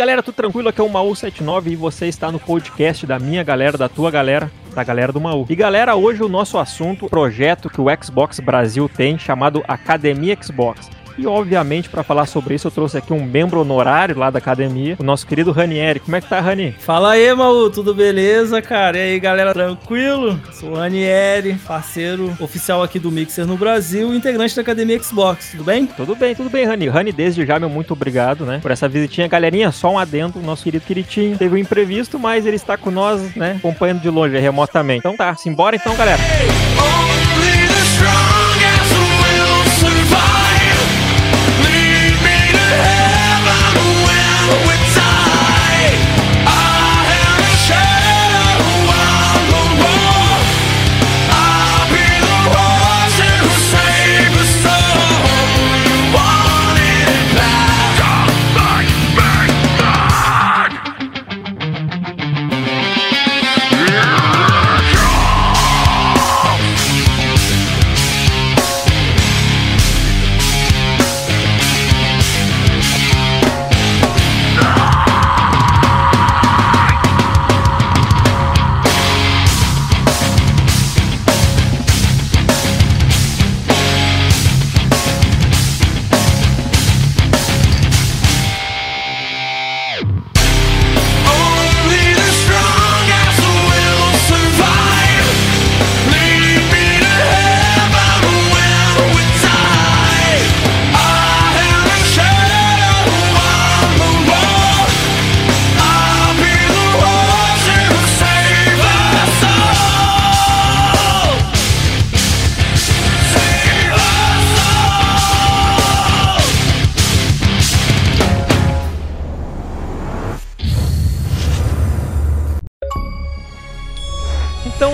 Galera, tudo tranquilo? Aqui é o Maú79 e você está no podcast da minha galera, da tua galera, da galera do Maú. E galera, hoje o nosso assunto, projeto que o Xbox Brasil tem chamado Academia Xbox. E obviamente, para falar sobre isso, eu trouxe aqui um membro honorário lá da academia, o nosso querido Ranieri. Como é que tá, Rani? Fala aí, Maú, tudo beleza, cara? E aí, galera, tranquilo? Sou o Ranieri, parceiro oficial aqui do Mixer no Brasil, integrante da academia Xbox, tudo bem? Tudo bem, tudo bem, Rani. Rani, desde já, meu muito obrigado, né, por essa visitinha. Galerinha, só um adendo, o nosso querido Quiritinho teve um imprevisto, mas ele está com nós, né, acompanhando de longe, remotamente. Então tá, simbora então, galera. Only the strongest me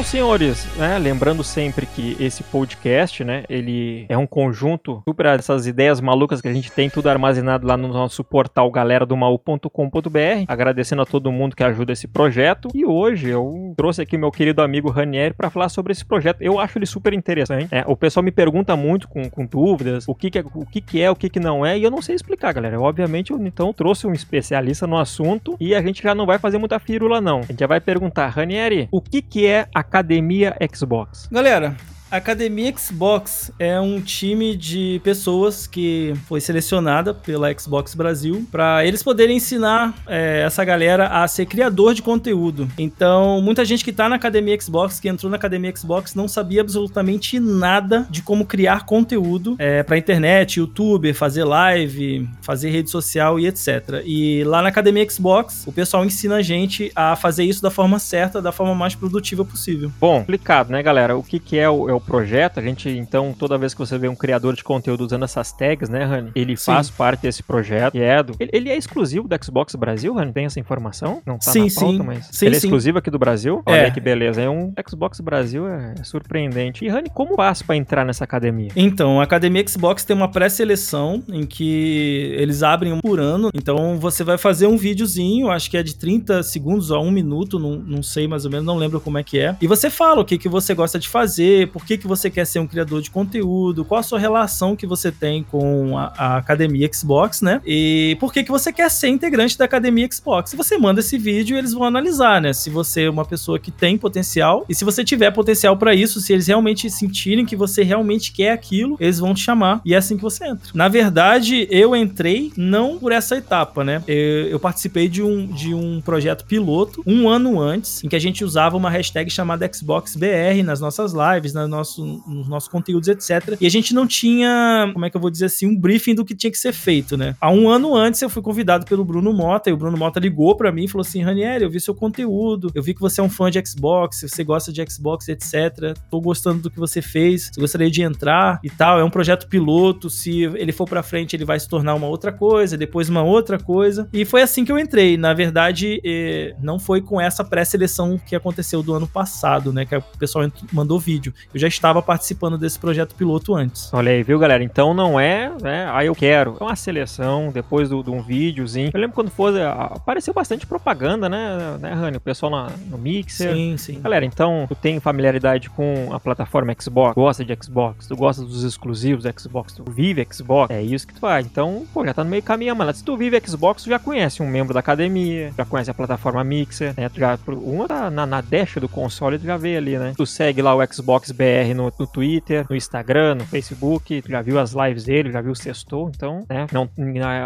senhores, né, lembrando sempre que esse podcast, né, ele é um conjunto super essas ideias malucas que a gente tem tudo armazenado lá no nosso portal galera do maú.com.br. Agradecendo a todo mundo que ajuda esse projeto. E hoje eu trouxe aqui meu querido amigo Ranieri para falar sobre esse projeto. Eu acho ele super interessante. É, o pessoal me pergunta muito com, com dúvidas o que, que é, o que, que é, o que, que não é, e eu não sei explicar, galera. Obviamente, eu então trouxe um especialista no assunto e a gente já não vai fazer muita firula, não. A gente já vai perguntar, Ranieri, o que, que é Academia Xbox? Galera, Academia Xbox é um time de pessoas que foi selecionada pela Xbox Brasil para eles poderem ensinar é, essa galera a ser criador de conteúdo. Então, muita gente que tá na Academia Xbox, que entrou na Academia Xbox, não sabia absolutamente nada de como criar conteúdo é, para internet, YouTube, fazer live, fazer rede social e etc. E lá na Academia Xbox, o pessoal ensina a gente a fazer isso da forma certa, da forma mais produtiva possível. Bom, explicado, né, galera? O que, que é, o, é o projeto? A gente, então, toda vez que você vê um criador de conteúdo usando essas tags, né, Rani? Ele Sim. faz parte desse projeto. E é do... ele, ele é exclusivo do Xbox Brasil, Rani? Tem essa informação? Não tá Sim, na pauta, sim. mas. Sim, ele é sim. exclusivo aqui do Brasil? Olha É. que beleza. É um Xbox Brasil é, é surpreendente. E, Rani, como faz pra entrar nessa academia? Então, a Academia Xbox tem uma pré-seleção em que eles abrem um por ano. Então, você vai fazer um videozinho, acho que é de 30 segundos a um minuto, não, não sei mais ou menos, não lembro como é que é. E você fala o que, que você gosta de fazer, por que, que você quer ser um criador de conteúdo, qual a sua relação que você tem com a, a Academia Xbox, né? E por que, que você quer ser integrante da Academia Xbox. Se você manda esse vídeo, eles vão analisar, né? Se você é uma pessoa que tem potencial e se você tiver potencial pra isso, se eles realmente sentirem que você realmente quer aquilo, eles vão te chamar e é assim que você entra. Na verdade, eu entrei não por essa etapa, né? Eu, eu participei de um, de um projeto piloto um ano antes, em que a gente usava uma hashtag chamada XboxBR nas nossas lives, nas nosso, nos nossos conteúdos, etc. E a gente não tinha, como é que eu vou dizer assim, um briefing do que tinha que ser feito, né? Há um ano antes eu fui convidado pelo Bruno Mota e o Bruno Mota ligou pra mim e falou assim: Ranieri, eu vi seu conteúdo, eu vi que você é um fã de Xbox, você gosta de Xbox, etc. Tô gostando do que você fez, você gostaria de entrar e tal. É um projeto piloto, se ele for pra frente, ele vai se tornar uma outra coisa, depois uma outra coisa. E foi assim que eu entrei. Na verdade, eh, não foi com essa pré-seleção que aconteceu do ano passado, né? Que o pessoal mandou vídeo. Eu já já estava participando desse projeto piloto antes. Olha aí, viu, galera? Então não é, né? Ah, eu quero. É uma seleção depois de um videozinho. Eu lembro quando foi, apareceu bastante propaganda, né, né, Rani? O pessoal na, no Mixer. Sim, sim. Galera, então tu tem familiaridade com a plataforma Xbox, gosta de Xbox, tu gosta dos exclusivos Xbox, tu vive Xbox, é isso que tu faz. Então, pô, já tá no meio caminho, mano. Se tu vive Xbox, tu já conhece um membro da academia, já conhece a plataforma Mixer, né? Tu já, uma tá na, na dash do console, tu já vê ali, né? Tu segue lá o Xbox BR no, no Twitter, no Instagram, no Facebook, já viu as lives dele, já viu o sextou, então, né? Não,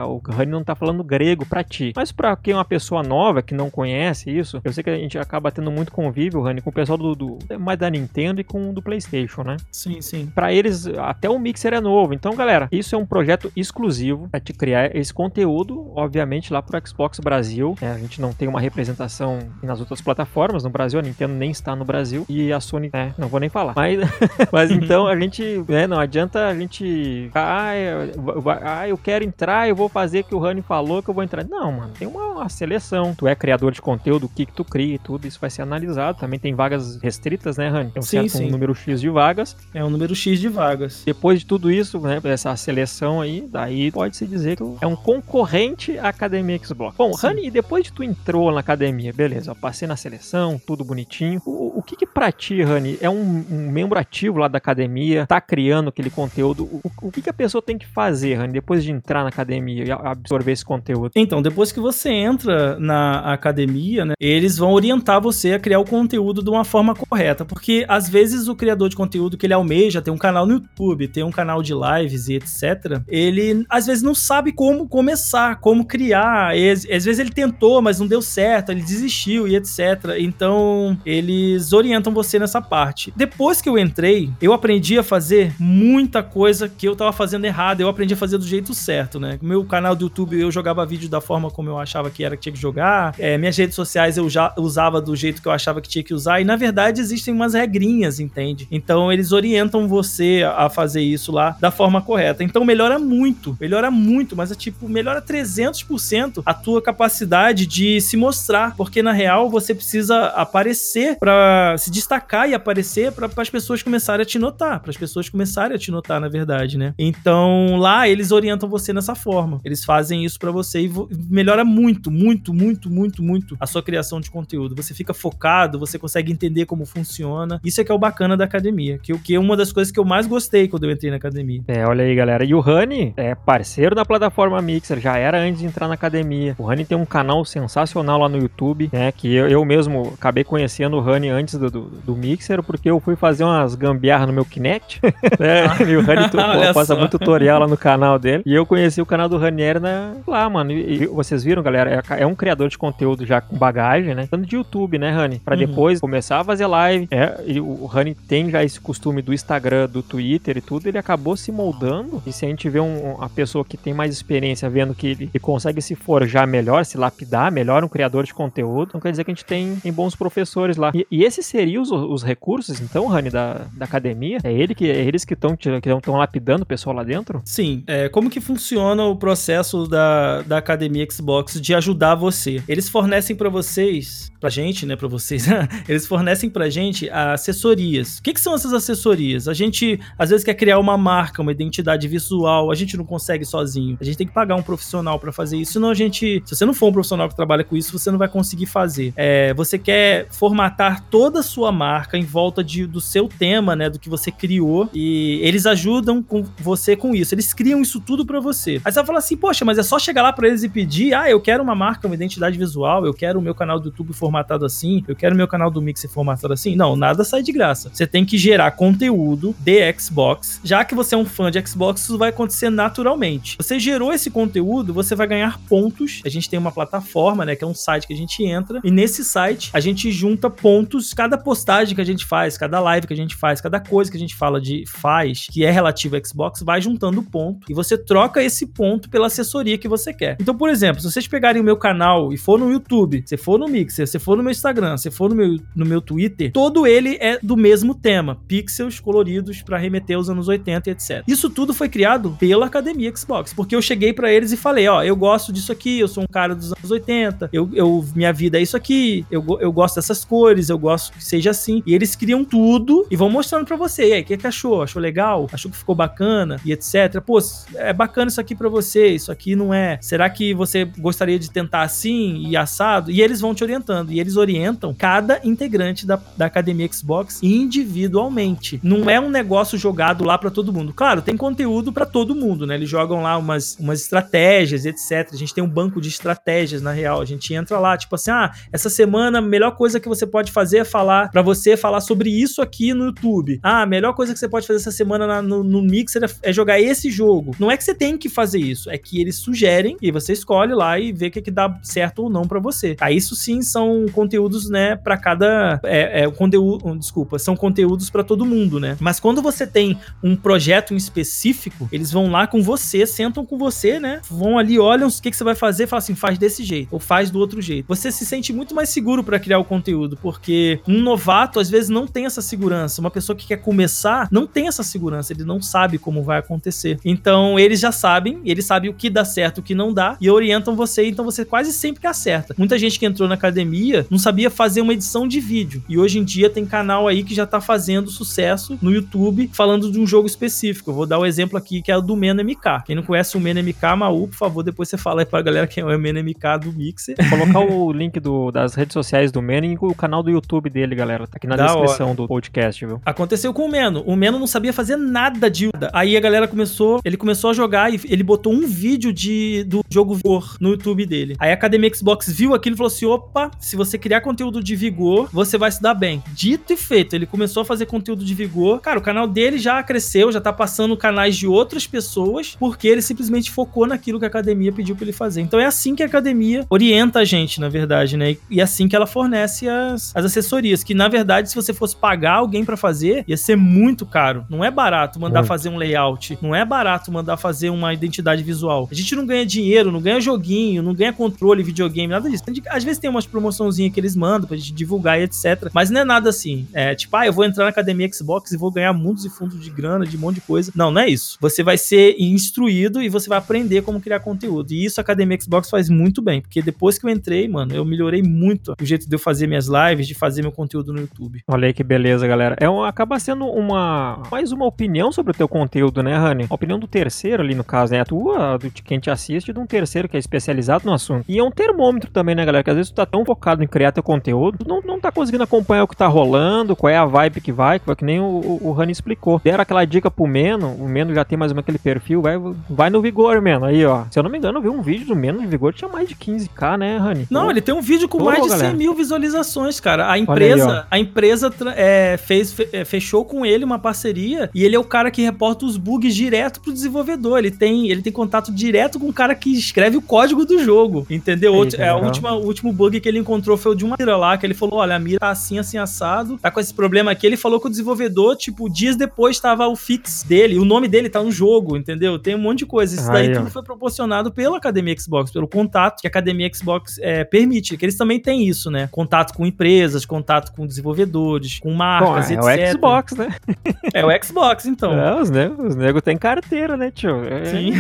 o Rani não tá falando grego pra ti. Mas pra quem é uma pessoa nova que não conhece isso, eu sei que a gente acaba tendo muito convívio, Rani, com o pessoal do, do mais da Nintendo e com o do PlayStation, né? Sim, sim. Pra eles, até o Mixer é novo. Então, galera, isso é um projeto exclusivo pra te criar esse conteúdo, obviamente, lá pro Xbox Brasil. É, a gente não tem uma representação nas outras plataformas. No Brasil, a Nintendo nem está no Brasil. E a Sony, é, não vou nem falar. Mas, mas então a gente, né, não adianta a gente. Ah, eu, ah, eu quero entrar, eu vou fazer o que o Rani falou que eu vou entrar. Não, mano, tem uma, uma seleção. Tu é criador de conteúdo, o que, que tu cria e tudo, isso vai ser analisado. Também tem vagas restritas, né, Rani? Tem um sim, certo sim. Um número X de vagas. É um número X de vagas. Depois de tudo isso, né, essa seleção aí, daí pode-se dizer que é um concorrente à Academia Xbox. Bom, sim. Rani, depois de tu entrou na academia, beleza, eu passei na seleção, tudo bonitinho. O, o que que pra ti, Rani, é um, um, membro ativo lá da academia, tá criando aquele conteúdo? O, o que que a pessoa tem que fazer, Rani, depois de entrar na academia e absorver esse conteúdo? Então, depois que você entra na academia, né, eles vão orientar você a criar o conteúdo de uma forma correta, porque às vezes o criador de conteúdo que ele almeja tem um canal no YouTube, tem um canal de lives e etc. Ele às vezes não sabe como começar, como criar. E, às vezes ele tentou, mas não deu certo, ele desistiu e etc. Então, eles orientam você nessa parte. Depois que eu entrei, eu aprendi a fazer muita coisa que eu tava fazendo errado. Eu aprendi a fazer do jeito certo, né? Meu canal do YouTube eu jogava vídeo da forma como eu achava que era que tinha que jogar. É, minhas redes sociais eu já usava do jeito que eu achava que tinha que usar. E na verdade existem umas regrinhas, entende? Então eles orientam você a fazer isso lá da forma correta. Então melhora muito, melhora muito, mas é tipo, melhora 300% a tua capacidade de se mostrar, porque na real você precisa aparecer para se destacar e aparecer para as pessoas começarem a te notar, para as pessoas começarem a te notar, na verdade, né? Então lá eles orientam você nessa forma. Eles fazem isso para você e melhora muito, muito, muito, muito, muito a sua criação de conteúdo. Você fica focado, você consegue entender como funciona. Isso é que é o bacana da academia, que o que é uma das coisas que eu mais gostei quando eu entrei na academia. É, olha aí, galera. E o Rani é parceiro da plataforma Mixer, já era antes de entrar na academia. O Rani tem um canal sensacional lá no YouTube, né? Que eu, eu mesmo acabei conhecendo o Rani antes do, do, do, Mixer, porque eu fui fazer umas gambiarras no meu Kinect. né? E o Rani passa muito tutorial lá no canal dele. E eu conheci o canal do Ranieri na, lá, mano. E, e, vocês viram, galera? É, é, um criador de conteúdo já com bagagem, né? Tanto de YouTube, né, Rani? Pra uhum. depois começar a fazer live. É, e o Rani tem já esse costume do Instagram, do Twitter e tudo. Ele acabou se moldando. E se a gente vê um, uma pessoa que tem mais experiência vendo que ele, ele consegue se forjar melhor, se lapidar melhor, um criador de conteúdo, então quer dizer que a gente tem, tem bons professores lá. E, e esses seriam os, os recursos, então, Rani, da, da academia? É, ele que, é eles que estão que estão lapidando o pessoal lá dentro? Sim. É, como que funciona o processo da, da academia Xbox de ajudar você? Eles fornecem para vocês, pra gente, né, para vocês, eles fornecem pra gente assessorias. O que, que são essas assessorias? A gente, às vezes, quer criar uma marca, uma identidade visual, a gente não consegue sozinho. A gente tem que pagar um profissional para fazer isso, senão a gente, se você não for um profissional que trabalha com isso, você não vai conseguir fazer. É, você quer formatar toda a sua marca em volta de, do seu tema, né, do que você criou, e eles ajudam com você com isso. Eles criam isso tudo para você. Aí você vai falar assim, poxa, mas é só chegar lá para eles e pedir, ah, eu quero uma marca, uma identidade visual, eu quero o meu canal do YouTube formatado assim, eu quero o meu canal do Mixer formatado assim. Não, nada sai de graça. Você tem que gerar conteúdo de Xbox. Já que você é um fã de Xbox, isso vai acontecer naturalmente. Você gerou esse conteúdo, você vai ganhar pontos. A gente tem uma plataforma, né, que é um site que a gente entra, e nesse site a gente junta pontos, cada postagem que a gente faz, cada live que a gente faz, cada coisa que a gente fala de faz, que é relativo ao Xbox, vai juntando ponto e você troca esse ponto pela assessoria que você quer. Então, por exemplo, se vocês pegarem o meu canal e for no YouTube, se for no Mixer, se for no meu Instagram, se for no meu, no meu Twitter, todo ele é do mesmo tema, pixels coloridos para remeter aos anos 80 e etc. Isso tudo foi criado pela Academia Xbox, porque eu cheguei para eles e falei, ó, eu gosto disso aqui, eu sou um cara dos anos 80, eu, eu minha vida é isso aqui, eu, eu gosto dessas cores, eu gosto que seja assim. E eles criam tudo e vão mostrando para você. E aí, o que, que achou? Achou legal? Achou que ficou bacana? E etc. Pô, é bacana isso aqui para você, isso aqui não é. Será que você gostaria de tentar assim e assado? E eles vão te orientando. E eles orientam cada integrante da, da academia Xbox individualmente. Não é um negócio jogado lá para todo mundo. Claro, tem conteúdo para todo mundo, né? Eles jogam lá umas, umas estratégias, etc. A gente tem um banco de estratégias, na real. A gente entra lá, tipo assim, ah, essa semana a melhor coisa que você pode fazer é falar para você falar sobre isso aqui no YouTube. Ah, a melhor coisa que você pode fazer essa semana na, no, no Mixer é, jogar esse jogo. Não é que você tem que fazer isso, é que eles sugerem e você escolhe lá e vê o que, que dá certo ou não para você. Aí isso sim são conteúdos, né, para cada é, é conteúdo, desculpa, são conteúdos para todo mundo, né? Mas quando você tem um projeto em específico, eles vão lá com você, sentam com você, né? Vão ali, olham o que, que você vai fazer, falam assim, faz desse jeito ou faz do outro jeito. Você se sente muito mais seguro para criar o conteúdo, porque um novato às vezes não tem essa segurança. Uma pessoa que quer começar não tem essa segurança, ele não sabe como vai acontecer. Então eles já sabem, eles sabem o que dá certo, o que não dá e orientam você, então você quase sempre acerta. Muita gente que entrou na academia não sabia fazer uma edição de vídeo e hoje em dia tem canal aí que já tá fazendo sucesso no YouTube falando de um jogo específico. Eu vou dar o um exemplo aqui que é o do Meno MK. Quem não conhece o Meno MK, Maú, por favor, depois você fala aí pra galera quem é o Meno MK do Mixer. Vou colocar o link do, das redes sociais do Meno e o canal do YouTube dele, galera. Tá aqui na da descrição hora. do podcast, viu? Aconteceu com o Meno. O Meno não sabia fazer nada de. Aí a galera começou, ele começou a jogar e ele botou um vídeo de, do jogo Vigor no YouTube dele. Aí a Academia Xbox viu aquilo e falou assim: opa, se você criar conteúdo de Vigor, você vai se dar bem. Dito e feito, ele começou a fazer conteúdo de Vigor. Cara, o canal dele já cresceu, já tá passando canais de outras pessoas, porque ele simplesmente focou naquilo que a academia pediu pra ele fazer. Então é assim que a academia orienta a gente, na verdade, né? E é assim que ela fornece as, as assessorias, que na verdade, se você fosse pagar alguém para fazer, ia ser muito caro. Não é barato mandar fazer um layout, não é barato mandar fazer uma identidade visual. A gente não ganha dinheiro, não ganha joguinho, não ganha controle, videogame, nada disso. Às vezes tem umas promoçãozinhas que eles mandam pra gente divulgar e etc. Mas não é nada assim. É tipo, ah, eu vou entrar na academia Xbox e vou ganhar mundos e fundos de grana, de um monte de coisa. Não, não é isso. Você vai ser instruído e você vai aprender como criar conteúdo. E isso a academia Xbox faz muito bem, porque depois que eu entrei, mano, eu melhorei muito o jeito de eu fazer minhas lives, de fazer meu conteúdo no YouTube. Olha aí que beleza, galera. É um, acaba sendo uma mais uma opinião sobre o teu conteúdo, né, Rani? A opinião do terceiro ali no caso, né? A tua, do quem te assiste, de um terceiro que é especializado no assunto. E é um termômetro também, né, galera? Que às vezes tu tá tão focado em criar teu conteúdo, tu não, não tá conseguindo acompanhar o que tá rolando, qual é a vibe que vai, que, vai, que nem o, o, o Rani explicou. Deram aquela dica pro Meno, o Meno já tem mais ou menos aquele perfil, vai, vai no Vigor, Meno. Aí, ó. Se eu não me engano, eu vi um vídeo do Meno de Vigor, tinha mais de 15k, né, Rani? Não, Pô. ele tem um vídeo com Pô, mais de galera. 100 mil visualizações, cara. A empresa, aí, a empresa é, fez, é, fechou com ele uma parceria e ele é o cara que reporta os bugs direto pro desenvolvedor. Ele tem, ele tem contato direto com o cara que escreve o código do jogo, entendeu? Eita, é, última, o último bug que ele encontrou foi o de uma mira lá, que ele falou, olha, a mira tá assim, assim, assado, tá com esse problema aqui. Ele falou que o desenvolvedor, tipo, dias depois tava o fix dele, o nome dele tá no jogo, entendeu? Tem um monte de coisa. Isso daí tudo foi proporcionado pela Academia Xbox, pelo contato que a Academia Xbox é, permite, que eles também têm isso, né? Contato com empresas, contato com desenvolvedores, com marcas, é etc. O Xbox, né? é o Xbox, então. É, os negros, os negros têm carteira, né, tio? É, Sim.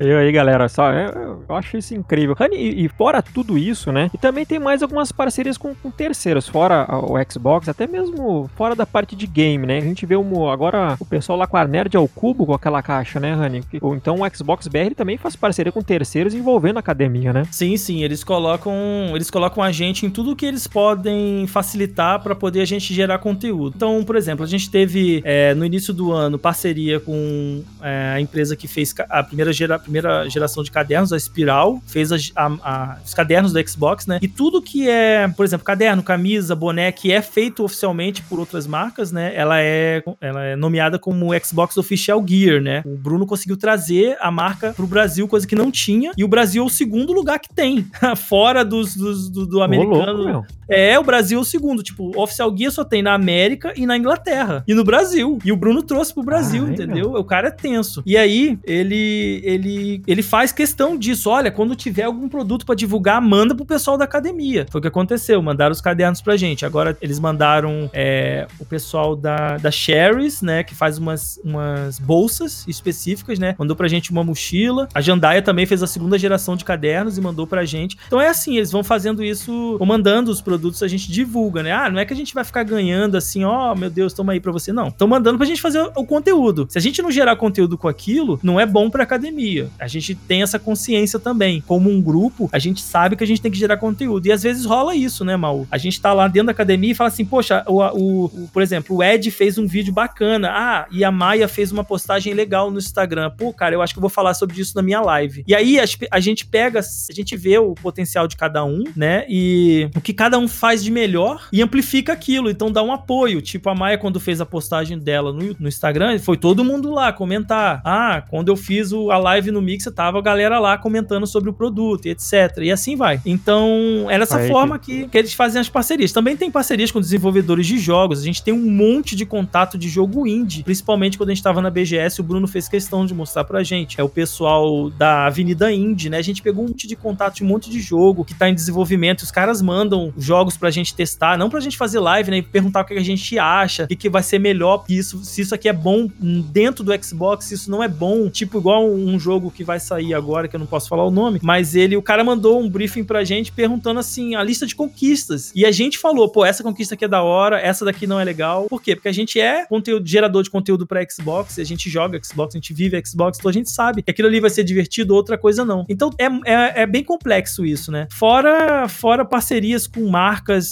eu aí, galera, só, eu, eu acho isso incrível. E, e, fora tudo isso, né? E também tem mais algumas parcerias com, com, terceiros, fora o Xbox, até mesmo fora da parte de game, né? A gente vê um, agora o pessoal lá com a Nerd ao cubo com aquela caixa, né, Rani? Ou então o Xbox BR também faz parceria com terceiros envolvendo a academia, né? Sim, sim, eles colocam, eles colocam a gente em tudo que eles podem facilitar para poder a gente gerar conteúdo. Então, por exemplo, a gente teve é, no início do ano parceria com é, a empresa que fez a primeira, gera, a primeira geração de cadernos, a Spiral, fez a, a, os cadernos do Xbox, né? E tudo que é, por exemplo, caderno, camisa, boné, que é feito oficialmente por outras marcas, né? Ela é, ela é nomeada como Xbox Official Gear, né? O Bruno conseguiu trazer a marca pro Brasil, coisa que não tinha, e o Brasil é o segundo lugar que tem, fora dos, dos do, do, americano. Louco, é, o Brasil é o segundo. Tipo, o Oficial Guia só tem na América e na Inglaterra. E no Brasil. E o Bruno trouxe pro Brasil, ah, entendeu? O cara é tenso. E aí, ele, ele, ele faz questão disso. Olha, quando tiver algum produto para divulgar, manda pro pessoal da academia. Foi o que aconteceu. Mandaram os cadernos pra gente. Agora, eles mandaram é, o pessoal da, da Sherry's, né? Que faz umas, umas bolsas específicas, né? Mandou pra gente uma mochila. A Jandaia também fez a segunda geração de cadernos e mandou pra gente. Então é assim, eles vão fazendo isso, ou mandando os produtos, a gente divulga, né? Ah, não é que a gente vai ficar ganhando assim ó, oh, meu Deus, toma aí pra você. Não. Estão mandando pra gente fazer o conteúdo. Se a gente não gerar conteúdo com aquilo, não é bom pra academia. A gente tem essa consciência também. Como um grupo, a gente sabe que a gente tem que gerar conteúdo. E às vezes rola isso, né, Mal? A gente tá lá dentro da academia e fala assim, poxa, o, o, o, por exemplo, o Ed fez um vídeo bacana. Ah, e a Maia fez uma postagem legal no Instagram. Pô, cara, eu acho que eu vou falar sobre isso na minha live. E aí a, a gente pega, a gente vê o potencial de cada um, né? E o que cada um faz de melhor e amplifica aquilo. Então dá um apoio. Tipo, a Maia, quando fez a postagem dela no, no Instagram, foi todo mundo lá comentar. Ah, quando eu fiz o, a live no Mix, tava a galera lá comentando sobre o produto e etc. E assim vai. Então, é dessa aí, forma que, que eles fazem as parcerias. Também tem parcerias com desenvolvedores de jogos. A gente tem um monte de contato de jogo indie, principalmente quando a gente tava na BGS, o Bruno fez questão de mostrar pra gente. É o pessoal da Avenida Indie, né? A gente pegou um monte de contato de um monte de jogo que tá em desenvolvimento. Os caras mandam jogos pra gente testar, não pra gente fazer live, né? E perguntar o que a gente acha, o que vai ser melhor isso, se isso aqui é bom dentro do Xbox, se isso não é bom. Tipo, igual um jogo que vai sair agora, que eu não posso falar o nome, mas ele, o cara mandou um briefing pra gente perguntando assim, a lista de conquistas. E a gente falou, pô, essa conquista aqui é da hora, essa daqui não é legal. Por quê? Porque a gente é conteúdo, gerador de conteúdo pra Xbox, a gente joga Xbox, a gente vive Xbox, então a gente sabe que aquilo ali vai ser divertido, outra coisa não. Então é, é, é bem complexo isso, né? Fora, fora parcerias com marcas,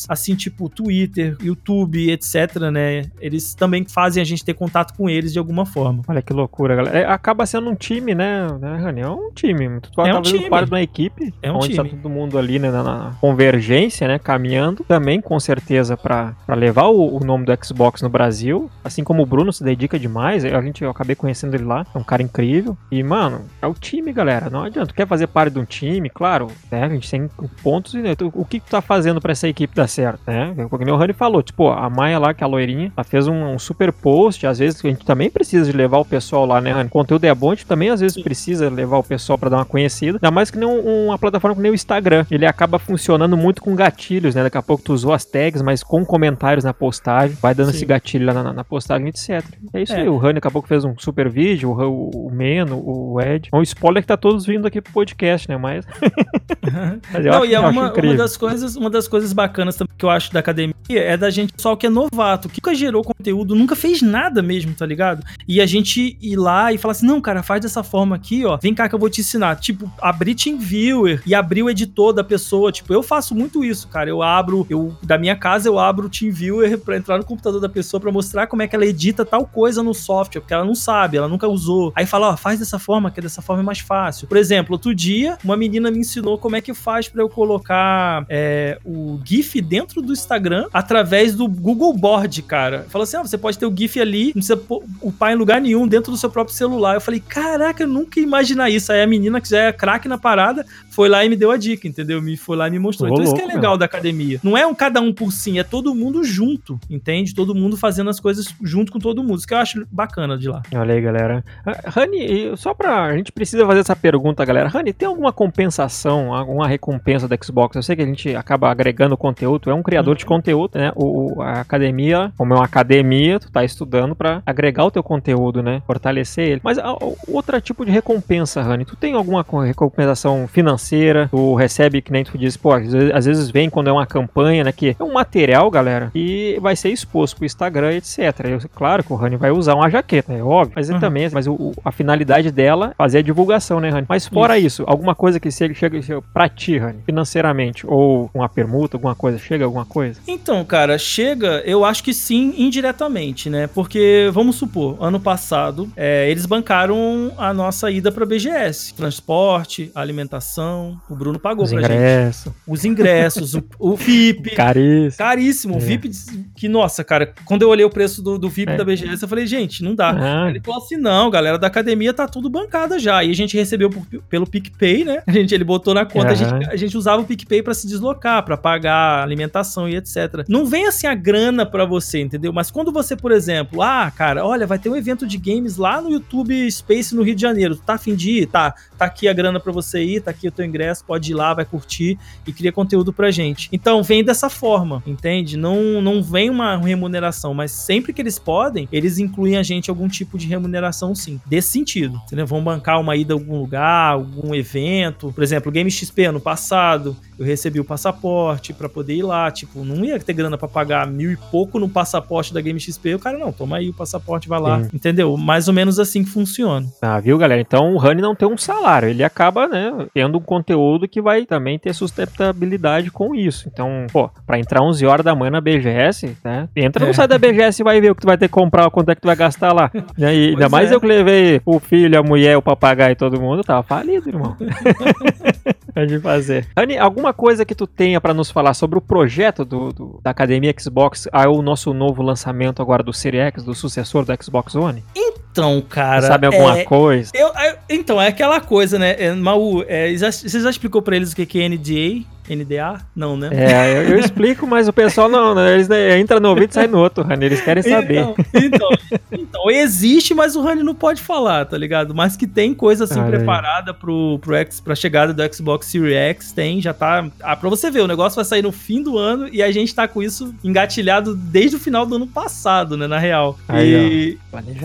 assim, tipo Twitter, YouTube, etc, né? Eles também fazem a gente ter contato com eles de alguma forma. Olha que loucura, galera. É, acaba sendo um time, né, né Rani? É um time. Tu é um time. parte de uma equipe, é um onde tá time. tá todo mundo ali né, na, na, convergência, né, caminhando. Também, com certeza, para levar o, o, nome do Xbox no Brasil. Assim como o Bruno se dedica demais, a gente, eu acabei conhecendo ele lá, é um cara incrível. E, mano, é o time, galera. Não adianta. Tu quer fazer parte de um time, claro, né, a gente tem pontos. Né, tu, o que tu tá fazendo para essa equipe dar certo, né? Como o Rani falou, tipo, a Maia lá, que é a loirinha, ela fez um, um super post. Às vezes a gente também precisa de levar o pessoal lá, né, Rani? O conteúdo é bom, a gente também às vezes precisa levar o pessoal para dar uma conhecida. Ainda mais que nem um, uma plataforma como nem o Instagram. Ele acaba funcionando muito com gatilhos, né? Daqui a pouco tu usou as tags, mas com comentários na postagem, vai dando Sim. esse gatilho lá na, na, postagem, etc. É isso é. aí. O Rani daqui a pouco fez um super vídeo, o, o Meno, o Ed. É um spoiler que tá todos vindo aqui pro podcast, né? Mas. mas Não, e é uma, uma, das coisas, uma das coisas bacanas também que eu acho da academia é da gente só que é novato, que nunca gerou conteúdo, nunca fez nada mesmo, tá ligado? E a gente ir lá e falar assim: não, cara, faz dessa forma aqui, ó. Vem cá que eu vou te ensinar. Tipo, abrir TeamViewer e abrir o editor da pessoa. Tipo, eu faço muito isso, cara. Eu abro, eu da minha casa eu abro o TeamViewer pra entrar no computador da pessoa pra mostrar como é que ela edita tal coisa no software, porque ela não sabe, ela nunca usou. Aí fala, ó, faz dessa forma, que dessa forma é mais fácil. Por exemplo, outro dia, uma menina me ensinou como é que faz para eu colocar é, o GIF dentro do Instagram através do Google Board, cara. Falou assim: ah, você pode ter o GIF ali, não precisa upar em lugar nenhum dentro do seu próprio celular. Eu falei, caraca, eu nunca ia imaginar isso. Aí a menina que já é craque na parada foi lá e me deu a dica, entendeu? Me foi lá e me mostrou. então louco, isso que é legal cara. da academia. Não é um cada um por si, é todo mundo junto, entende? Todo mundo fazendo as coisas junto com todo mundo. Isso que eu acho bacana de lá. Olha aí, galera. Rani, só pra. A gente precisa fazer essa pergunta, galera. Rani, tem alguma compensação, alguma recompensa da Xbox? Eu sei que a gente acaba agregando conteúdo, é um criador uhum. de conteúdo, né? O, a academia, como é uma academia, tu tá estudando para agregar o teu conteúdo, né? Fortalecer ele. Mas a, outro tipo de recompensa, Rani, tu tem alguma recompensação financeira? financeira, tu recebe, que nem tu diz, pô, às vezes, às vezes vem quando é uma campanha, né, que é um material, galera, e vai ser exposto pro Instagram, etc. Eu, claro que o Rani vai usar uma jaqueta, é óbvio, mas uhum. também, mas o, a finalidade dela é fazer a divulgação, né, Rani? Mas fora isso, isso alguma coisa que chega, chega pra ti, Rani, financeiramente, ou uma permuta, alguma coisa, chega alguma coisa? Então, cara, chega, eu acho que sim, indiretamente, né, porque, vamos supor, ano passado, é, eles bancaram a nossa ida pra BGS, transporte, alimentação, o Bruno pagou Os pra ingressos. gente. Os ingressos. o, o VIP. Caríssimo. Caríssimo. É. O VIP, que, nossa, cara, quando eu olhei o preço do, do VIP é. da BGS, eu falei, gente, não dá. Ah. Ele falou assim: não, galera da academia tá tudo bancada já. E a gente recebeu por, pelo PicPay, né? A gente, ele botou na conta, a, gente, a gente usava o PicPay para se deslocar, para pagar alimentação e etc. Não vem assim a grana para você, entendeu? Mas quando você, por exemplo, ah, cara, olha, vai ter um evento de games lá no YouTube Space no Rio de Janeiro. Tu tá afim de ir? Tá. Tá aqui a grana para você ir, tá aqui o teu ingresso, pode ir lá, vai curtir e cria conteúdo pra gente. Então vem dessa forma, entende? Não, não vem uma remuneração, mas sempre que eles podem, eles incluem a gente algum tipo de remuneração sim. Desse sentido, entendeu? Vão bancar uma ida a algum lugar, algum evento. Por exemplo, Game XP ano passado, eu recebi o passaporte para poder ir lá. Tipo, não ia ter grana para pagar mil e pouco no passaporte da Game XP. O cara, não, toma aí o passaporte, vai lá. Sim. Entendeu? Mais ou menos assim que funciona. Ah, viu, galera? Então o Rani não tem um salário. Ele acaba, né, tendo um conteúdo que vai também ter sustentabilidade com isso. Então, pô, pra entrar 11 horas da manhã na BGS, né? Entra no é. site da BGS e vai ver o que tu vai ter que comprar, quanto é que tu vai gastar lá. E aí, ainda mais é. eu que levei o filho, a mulher, o papagaio e todo mundo, tava falido, irmão. Pode fazer. Rani, alguma coisa que tu tenha para nos falar sobre o projeto do, do, da Academia Xbox, ah, o nosso novo lançamento agora do Series X, do sucessor do Xbox One? Então, cara. Sabe alguma é, coisa? Eu, eu, então, é aquela coisa, né? É, Maú, é, você já explicou pra eles o que é NDA? NDA? Não, né? É, eu, eu explico, mas o pessoal não, né? Eles né, entram no ouvido e saem no outro, Rani. Eles querem saber. Então, então, então, existe, mas o Rani não pode falar, tá ligado? Mas que tem coisa assim preparada pro, pro X, pra chegada do Xbox Series X, tem, já tá. Ah, pra você ver, o negócio vai sair no fim do ano e a gente tá com isso engatilhado desde o final do ano passado, né? Na real. Aí,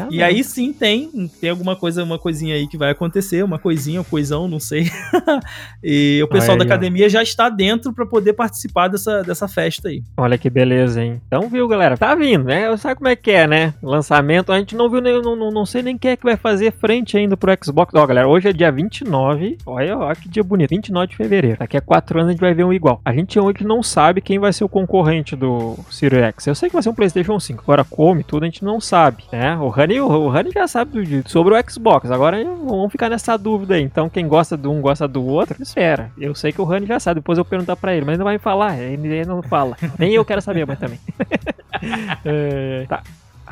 e, e aí sim tem, tem alguma coisa, uma coisinha aí que vai acontecer, uma coisinha, um coisão, não sei. e o pessoal aí, da academia ó. já está dentro para poder participar dessa, dessa festa aí. Olha que beleza, hein? Então, viu, galera? Tá vindo, né? Sabe como é que é, né? Lançamento, a gente não viu, nem, não, não, não sei nem quem é que vai fazer frente ainda pro Xbox. Ó, galera, hoje é dia 29. Olha, olha que dia bonito. 29 de fevereiro. Daqui a quatro anos a gente vai ver um igual. A gente hoje não sabe quem vai ser o concorrente do Series X. Eu sei que vai ser um PlayStation 5. Agora, como e tudo, a gente não sabe, né? O Rani, o, Rani já sabe sobre o Xbox. Agora vamos ficar nessa dúvida aí. Então, quem gosta de um, gosta do outro, espera. Eu sei que o Rani já sabe. Depois eu perguntar pra ele, mas ele não vai falar, ele não fala. Nem eu quero saber, mas também. é, tá.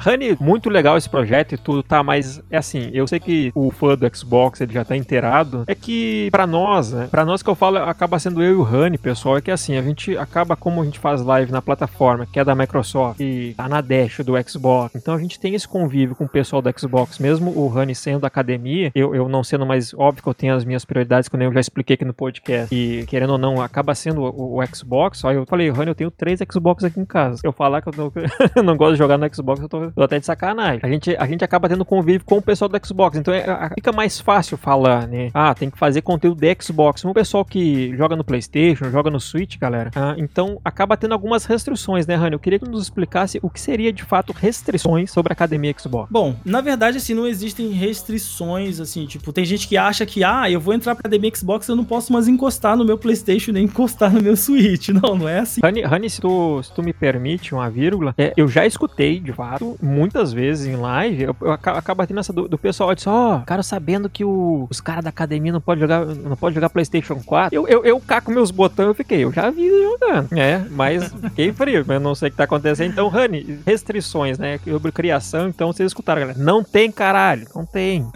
Honey, muito legal esse projeto e tudo, tá? Mas é assim, eu sei que o fã do Xbox ele já tá inteirado. É que para nós, né? Pra nós que eu falo, acaba sendo eu e o Honey, pessoal, é que assim, a gente acaba como a gente faz live na plataforma, que é da Microsoft, e tá na Dash do Xbox. Então a gente tem esse convívio com o pessoal do Xbox, mesmo o Honey sendo da academia, eu, eu não sendo mais óbvio que eu tenho as minhas prioridades, que eu já expliquei aqui no podcast. E querendo ou não, acaba sendo o, o Xbox. Aí eu falei, Honey, eu tenho três Xbox aqui em casa. Eu falar que eu não, não gosto de jogar no Xbox, eu tô tô até de sacanagem. A gente, a gente acaba tendo convívio com o pessoal do Xbox, então é, fica mais fácil falar, né? Ah, tem que fazer conteúdo de Xbox. Um pessoal que joga no PlayStation, joga no Switch, galera. Ah, então acaba tendo algumas restrições, né, Rani? Eu queria que nos explicasse o que seria de fato restrições sobre a academia Xbox. Bom, na verdade, assim, não existem restrições, assim, tipo, tem gente que acha que, ah, eu vou entrar pra academia Xbox, eu não posso mais encostar no meu PlayStation nem encostar no meu Switch. Não, não é assim. Rani, Rani se, tu, se tu me permite uma vírgula, é, eu já escutei, de fato, muitas vezes em live, eu, eu acabo tendo essa do, do pessoal diz, ó, oh, cara sabendo que o, os caras da academia não pode jogar, não pode jogar PlayStation 4. Eu, eu, eu caco meus botões, eu fiquei, eu já vi jogando. É, mas fiquei frio, mas não sei o que tá acontecendo. Então, Rani, restrições, né, sobre criação, então vocês escutaram, galera. Não tem caralho, não tem.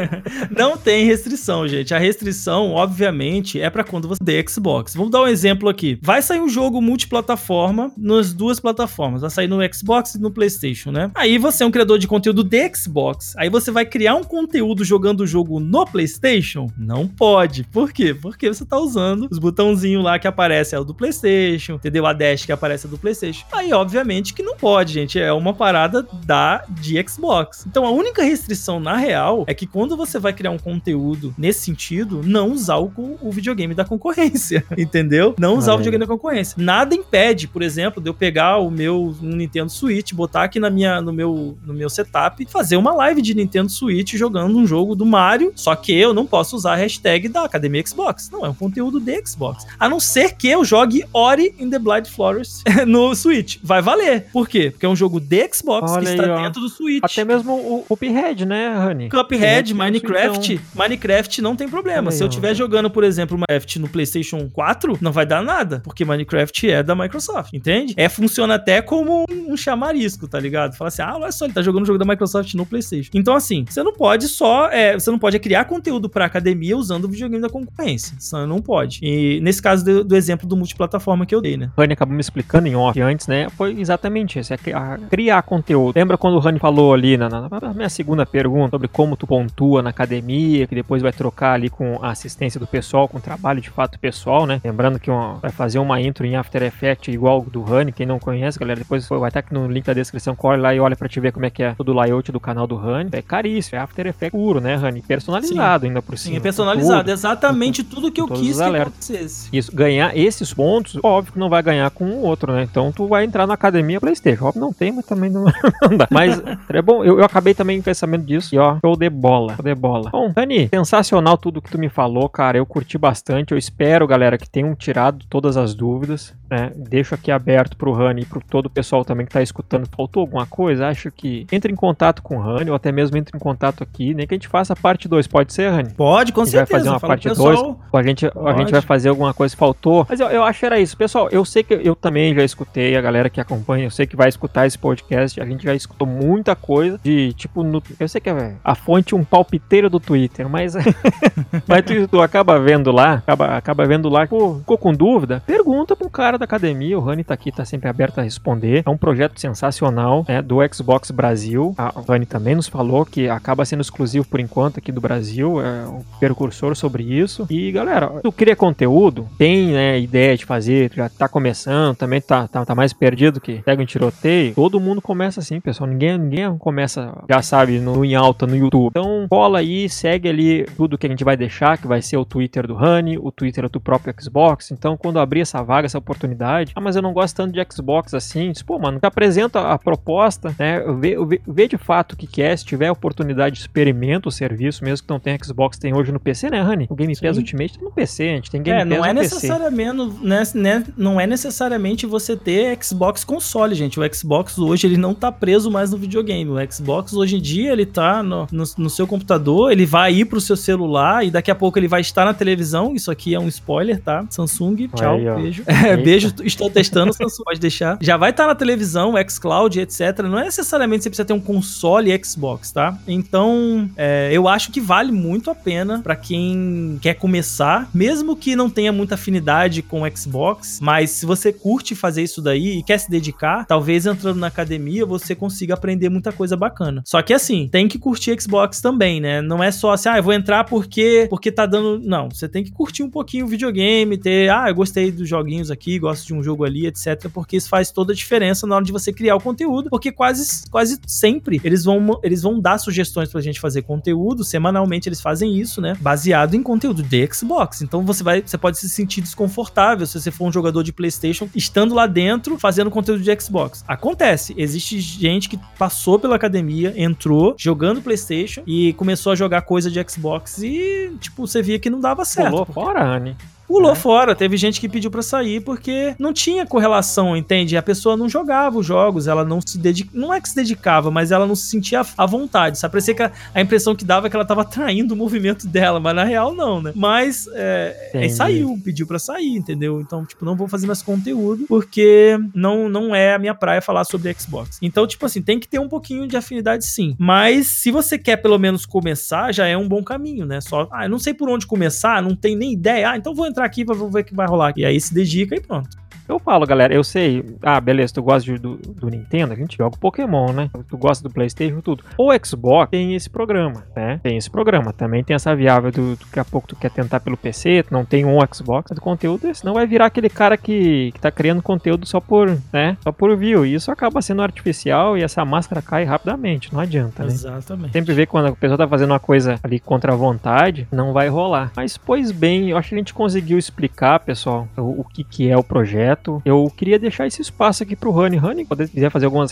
não tem restrição, gente. A restrição, obviamente, é para quando você tem Xbox. Vamos dar um exemplo aqui. Vai sair um jogo multiplataforma nas duas plataformas. Vai sair no Xbox e no PlayStation, né? Aí você é um criador de conteúdo de Xbox. Aí você vai criar um conteúdo jogando o jogo no PlayStation? Não pode. Por quê? Porque você tá usando os botãozinhos lá que aparece é o do PlayStation, entendeu? A dash que aparece é do PlayStation. Aí, obviamente, que não pode, gente. É uma parada da de Xbox. Então, a única restrição na real é que quando você vai criar um conteúdo nesse sentido, não usar o, o videogame da concorrência, entendeu? Não usar o videogame da concorrência. Nada impede, por exemplo, de eu pegar o meu Nintendo Switch, botar aqui na minha, no meu no meu setup, fazer uma live de Nintendo Switch jogando um jogo do Mario, só que eu não posso usar a hashtag da Academia Xbox. Não, é um conteúdo de Xbox. A não ser que eu jogue Ori in the Blind Forest no Switch. Vai valer. Por quê? Porque é um jogo de Xbox Olha que está aí, dentro do Switch. Até mesmo o Cuphead, né, Honey? Cuphead, Minecraft. Então... Minecraft não tem problema. Se eu estiver jogando, por exemplo, Minecraft no PlayStation 4, não vai dar nada, porque Minecraft é da Microsoft, entende? É funciona até como um chamarisco, tá ligado? Fala assim: "Ah, olha só, ele tá jogando o jogo da Microsoft no PlayStation. Então, assim, você não pode só. É, você não pode criar conteúdo pra academia usando o videogame da concorrência. Você não pode. E nesse caso do, do exemplo do multiplataforma que eu dei, né? O Rani acabou me explicando em off antes, né? Foi exatamente isso. É criar conteúdo. Lembra quando o Rani falou ali na, na, na, minha segunda pergunta sobre como tu pontua na academia, que depois vai trocar ali com a assistência do pessoal, com o trabalho de fato pessoal, né? Lembrando que uma, vai fazer uma intro em After Effects igual do Rani. Quem não conhece, galera, depois vai estar aqui no link da descrição, corre lá lá e olha pra te ver como é que é todo o layout do canal do Rani. É caríssimo, é After Effects puro, né, Rani? Personalizado Sim. ainda por cima. Sim, é personalizado. Tudo, exatamente tudo que eu quis que acontecesse. Isso, ganhar esses pontos, óbvio que não vai ganhar com o outro, né? Então tu vai entrar na academia Playstation. Óbvio, não tem, mas também não, não dá. Mas é bom, eu, eu acabei também em pensamento disso. E ó, show de bola, show de bola. Bom, Rani, sensacional tudo que tu me falou, cara. Eu curti bastante. Eu espero, galera, que tenham tirado todas as dúvidas. Né? Deixo aqui aberto pro Rani e pro todo o pessoal também que tá escutando. Faltou alguma coisa? Acho que entre em contato com o Rani ou até mesmo entre em contato aqui. Nem que a gente faça a parte 2. Pode ser, Rani? Pode, com certeza. vai fazer uma parte 2. A gente, a gente vai fazer alguma coisa que faltou. Mas eu, eu acho que era isso. Pessoal, eu sei que eu também já escutei, a galera que acompanha, eu sei que vai escutar esse podcast. A gente já escutou muita coisa de tipo. No, eu sei que é a fonte um palpiteiro do Twitter, mas. mas tu, tu, acaba vendo lá, acaba, acaba vendo lá, pô, ficou com dúvida? Pergunta pro cara da academia. O Rani tá aqui, tá sempre aberto a responder. É um projeto sensacional, né? Do Xbox Brasil. A Rani também nos falou que acaba sendo exclusivo por enquanto aqui do Brasil. É um percursor sobre isso. E galera, tu cria conteúdo, tem né, ideia de fazer, já tá começando, também tá, tá, tá mais perdido que pega um tiroteio. Todo mundo começa assim, pessoal. Ninguém, ninguém começa, já sabe, no, em alta no YouTube. Então cola aí, segue ali tudo que a gente vai deixar, que vai ser o Twitter do Honey, o Twitter do próprio Xbox. Então quando abrir essa vaga, essa oportunidade, ah, mas eu não gosto tanto de Xbox assim. Pô, mano, te apresenta a proposta, né? Vê, vê, de fato o que, que é. Se tiver oportunidade, experimenta o serviço, mesmo que não tenha Xbox, tem hoje no PC, né, Honey? O Game Pass Sim. Ultimate tá no PC, a gente tem Game é, Pass não é no necessariamente, né, né, não é necessariamente você ter Xbox console, gente. O Xbox hoje ele não tá preso mais no videogame. O Xbox hoje em dia ele tá no, no, no seu computador, ele vai ir pro seu celular e daqui a pouco ele vai estar na televisão. Isso aqui é um spoiler, tá? Samsung, tchau, Aí, beijo. É, beijo, estou testando, Samsung, pode deixar. Já vai estar na televisão, xCloud, etc. Não é necessariamente você precisa ter um console Xbox, tá? Então, é, eu acho que vale muito a pena para quem quer começar, mesmo que não tenha muita afinidade com Xbox, mas se você curte fazer isso daí e quer se dedicar, talvez entrando na academia você consiga aprender muita coisa bacana. Só que assim, tem que curtir Xbox também, né? Não é só assim, ah, eu vou entrar porque porque tá dando, não, você tem que curtir um pouquinho o videogame, ter, ah, eu gostei dos joguinhos aqui, gosto de um jogo ali, etc, porque isso faz toda a diferença na hora de você criar o conteúdo, porque quase quase sempre eles vão eles vão dar sugestões pra gente fazer conteúdo, semanalmente eles fazem isso, né? Baseado em conteúdo de Xbox. Então você vai, você pode se sentir desconfortável se você for um jogador de PlayStation estando lá dentro fazendo conteúdo de Xbox. Acontece, existe gente que passou pela academia, entrou jogando PlayStation e começou a jogar coisa de Xbox e tipo você via que não dava certo. Pulou fora, Anne pulou é. fora. Teve gente que pediu para sair porque não tinha correlação, entende? A pessoa não jogava os jogos, ela não se dedicava, não é que se dedicava, mas ela não se sentia à vontade. Sabe? Parecia que a, a impressão que dava é que ela tava traindo o movimento dela, mas na real não, né? Mas é, aí saiu, pediu para sair, entendeu? Então, tipo, não vou fazer mais conteúdo porque não, não é a minha praia falar sobre Xbox. Então, tipo assim, tem que ter um pouquinho de afinidade sim. Mas se você quer pelo menos começar, já é um bom caminho, né? Só, ah, eu não sei por onde começar, não tem nem ideia. Ah, então vou entrar entrar aqui, vou ver o que vai rolar. E aí se dedica e pronto. Eu falo, galera, eu sei. Ah, beleza, tu gosta de, do, do, Nintendo, a gente joga Pokémon, né? Tu gosta do PlayStation, tudo. O Xbox tem esse programa, né? Tem esse programa. Também tem essa viável do, daqui a pouco tu quer tentar pelo PC, tu não tem um Xbox do conteúdo, senão vai virar aquele cara que, que tá criando conteúdo só por, né? Só por view. E isso acaba sendo artificial e essa máscara cai rapidamente, não adianta, né? Exatamente. Sempre vê quando a pessoa tá fazendo uma coisa ali contra a vontade, não vai rolar. Mas, pois bem, eu acho que a gente conseguiu explicar, pessoal, o, o que que é o projeto projeto. Eu queria deixar esse espaço aqui pro Rani. Rani, se quiser fazer algumas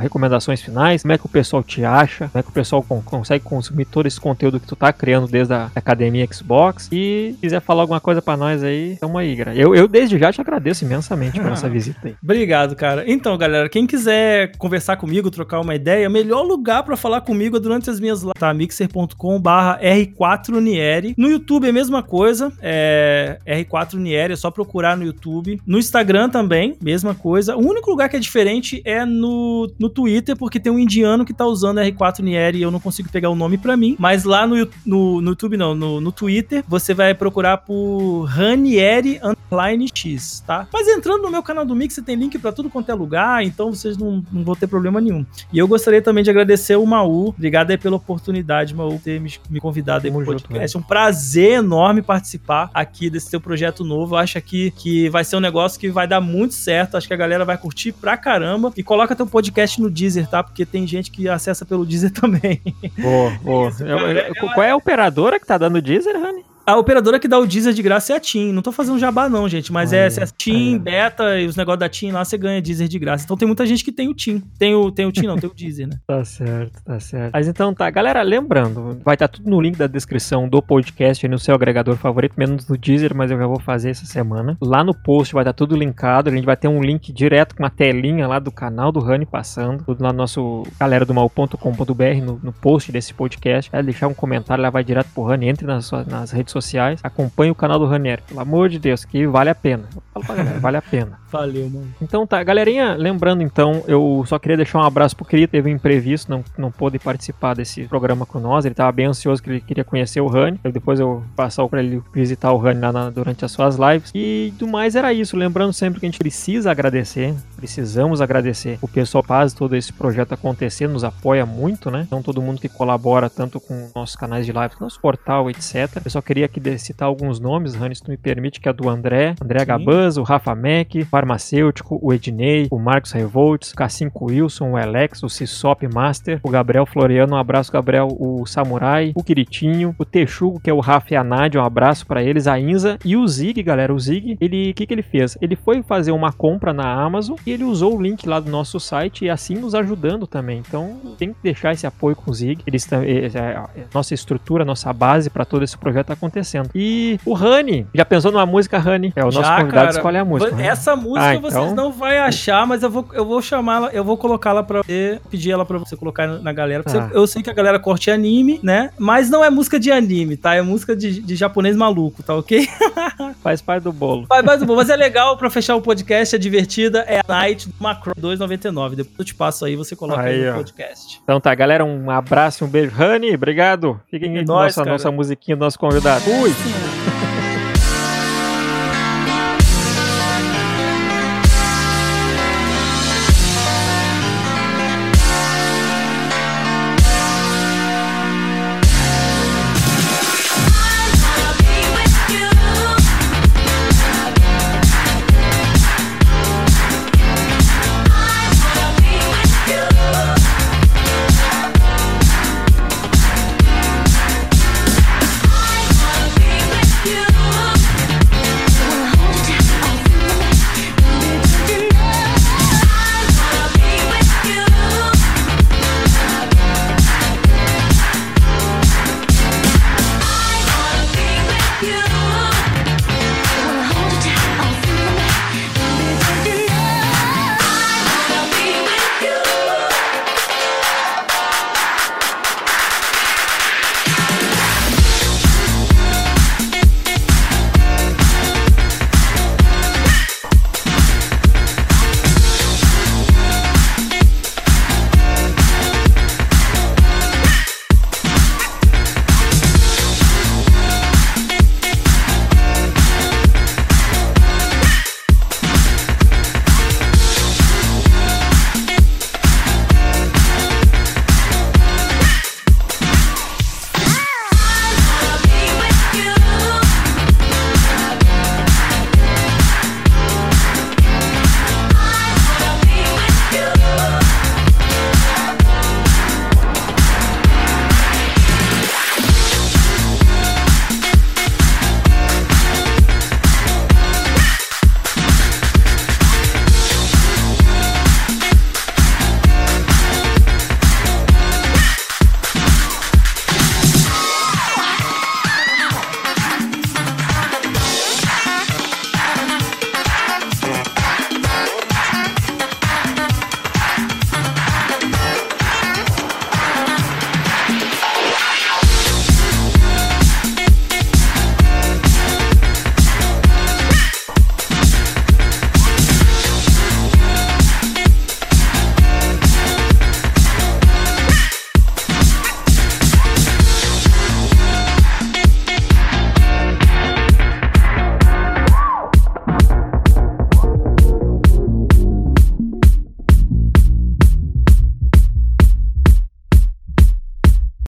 recomendações finais, como é que o pessoal te acha, como é que o pessoal consegue consumir todo esse conteúdo que tu tá criando desde a academia Xbox. E se quiser falar alguma coisa para nós aí, tamo aí, cara. Eu, eu desde já te agradeço imensamente por essa visita aí. Obrigado, cara. Então, galera, quem quiser conversar comigo, trocar uma ideia, melhor lugar para falar comigo é durante as minhas lives, tá? mixer.com/barra R4Nieri. No YouTube é a mesma coisa, é R4Nieri, é só procurar no YouTube. No Instagram Instagram também, mesma coisa. O único lugar que é diferente é no, no Twitter, porque tem um indiano que tá usando R4 Nieri e eu não consigo pegar o nome para mim. Mas lá no, no, no YouTube, não, no, no Twitter, você vai procurar por Ranieri Underline X, tá? Mas entrando no meu canal do Mix, você tem link para tudo quanto é lugar, então vocês não, não vão ter problema nenhum. E eu gostaria também de agradecer o Maú. Obrigado aí pela oportunidade, Maú, ter me, me convidado aí pro podcast. É um prazer enorme participar aqui desse seu projeto novo. Eu acho aqui que vai ser um negócio que que vai dar muito certo. Acho que a galera vai curtir pra caramba. E coloca teu podcast no Deezer, tá? Porque tem gente que acessa pelo Deezer também. Boa, boa. É qual é a operadora que tá dando Deezer, Rani? A operadora que dá o Deezer de graça é a TIM. Não tô fazendo jabá, não, gente. Mas é, é a TIM, é. Beta e os negócios da TIM lá, você ganha Deezer de graça. Então tem muita gente que tem o TIM. Tem o, tem o TIM, não, tem o Deezer, né? tá certo, tá certo. Mas então tá. Galera, lembrando, vai estar tá tudo no link da descrição do podcast no seu agregador favorito, menos no Deezer, mas eu já vou fazer essa semana. Lá no post vai estar tá tudo linkado. A gente vai ter um link direto com uma telinha lá do canal do Rani passando. Tudo lá no nosso galera do mal.com.br no, no post desse podcast. Vai deixar um comentário, lá vai direto pro Rani. Entre nas, nas redes sociais. Acompanhe o canal do Ranieri, pelo amor de Deus, que vale a pena. Galera, vale a pena. Valeu, mano. Então tá, galerinha, lembrando então, eu só queria deixar um abraço pro querido, teve um imprevisto, não, não pôde participar desse programa com nós, ele tava bem ansioso que ele queria conhecer o Rani, depois eu passar pra ele visitar o Rani lá na, durante as suas lives, e do mais era isso, lembrando sempre que a gente precisa agradecer, precisamos agradecer o pessoal faz todo esse projeto acontecer, nos apoia muito, né? Então todo mundo que colabora tanto com nossos canais de live, nosso portal, etc. Eu só queria aqui citar alguns nomes, Rani, se tu me permite, que é do André, André Gabans, o Rafa Mack, farmacêutico, o Ednei, o Marcos Revolts, o K5 Wilson, o Alex, o Cisop Master, o Gabriel Floriano, um abraço, Gabriel, o Samurai, o Quiritinho, o Texugo, que é o Rafa e a Nádia, um abraço para eles, a Inza e o Zig, galera. O Zig, ele, o que, que ele fez? Ele foi fazer uma compra na Amazon e ele usou o link lá do nosso site e assim nos ajudando também. Então tem que deixar esse apoio com o Zig. Eles, é, é, nossa estrutura, nossa base para todo esse projeto tá acontecendo. E o Rani, já pensou numa música Rani? É o nosso já, convidado cara, escolhe a música. Essa música ah, vocês então... não vai achar, mas eu vou, eu vou chamá-la, eu vou colocá-la para você, pedir ela para você colocar na galera. Ah. eu sei que a galera curte anime, né? Mas não é música de anime, tá? É música de, de japonês maluco, tá ok? Faz parte do bolo. Faz parte do bolo, mas é legal para fechar o podcast, é divertida, é a Night do Macron 2,99. Depois eu te passo aí, você coloca aí, aí no podcast. Então tá, galera, um abraço, um beijo. Rani, obrigado. Fiquem com nossa, nossa musiquinha do nosso convidado. Fui!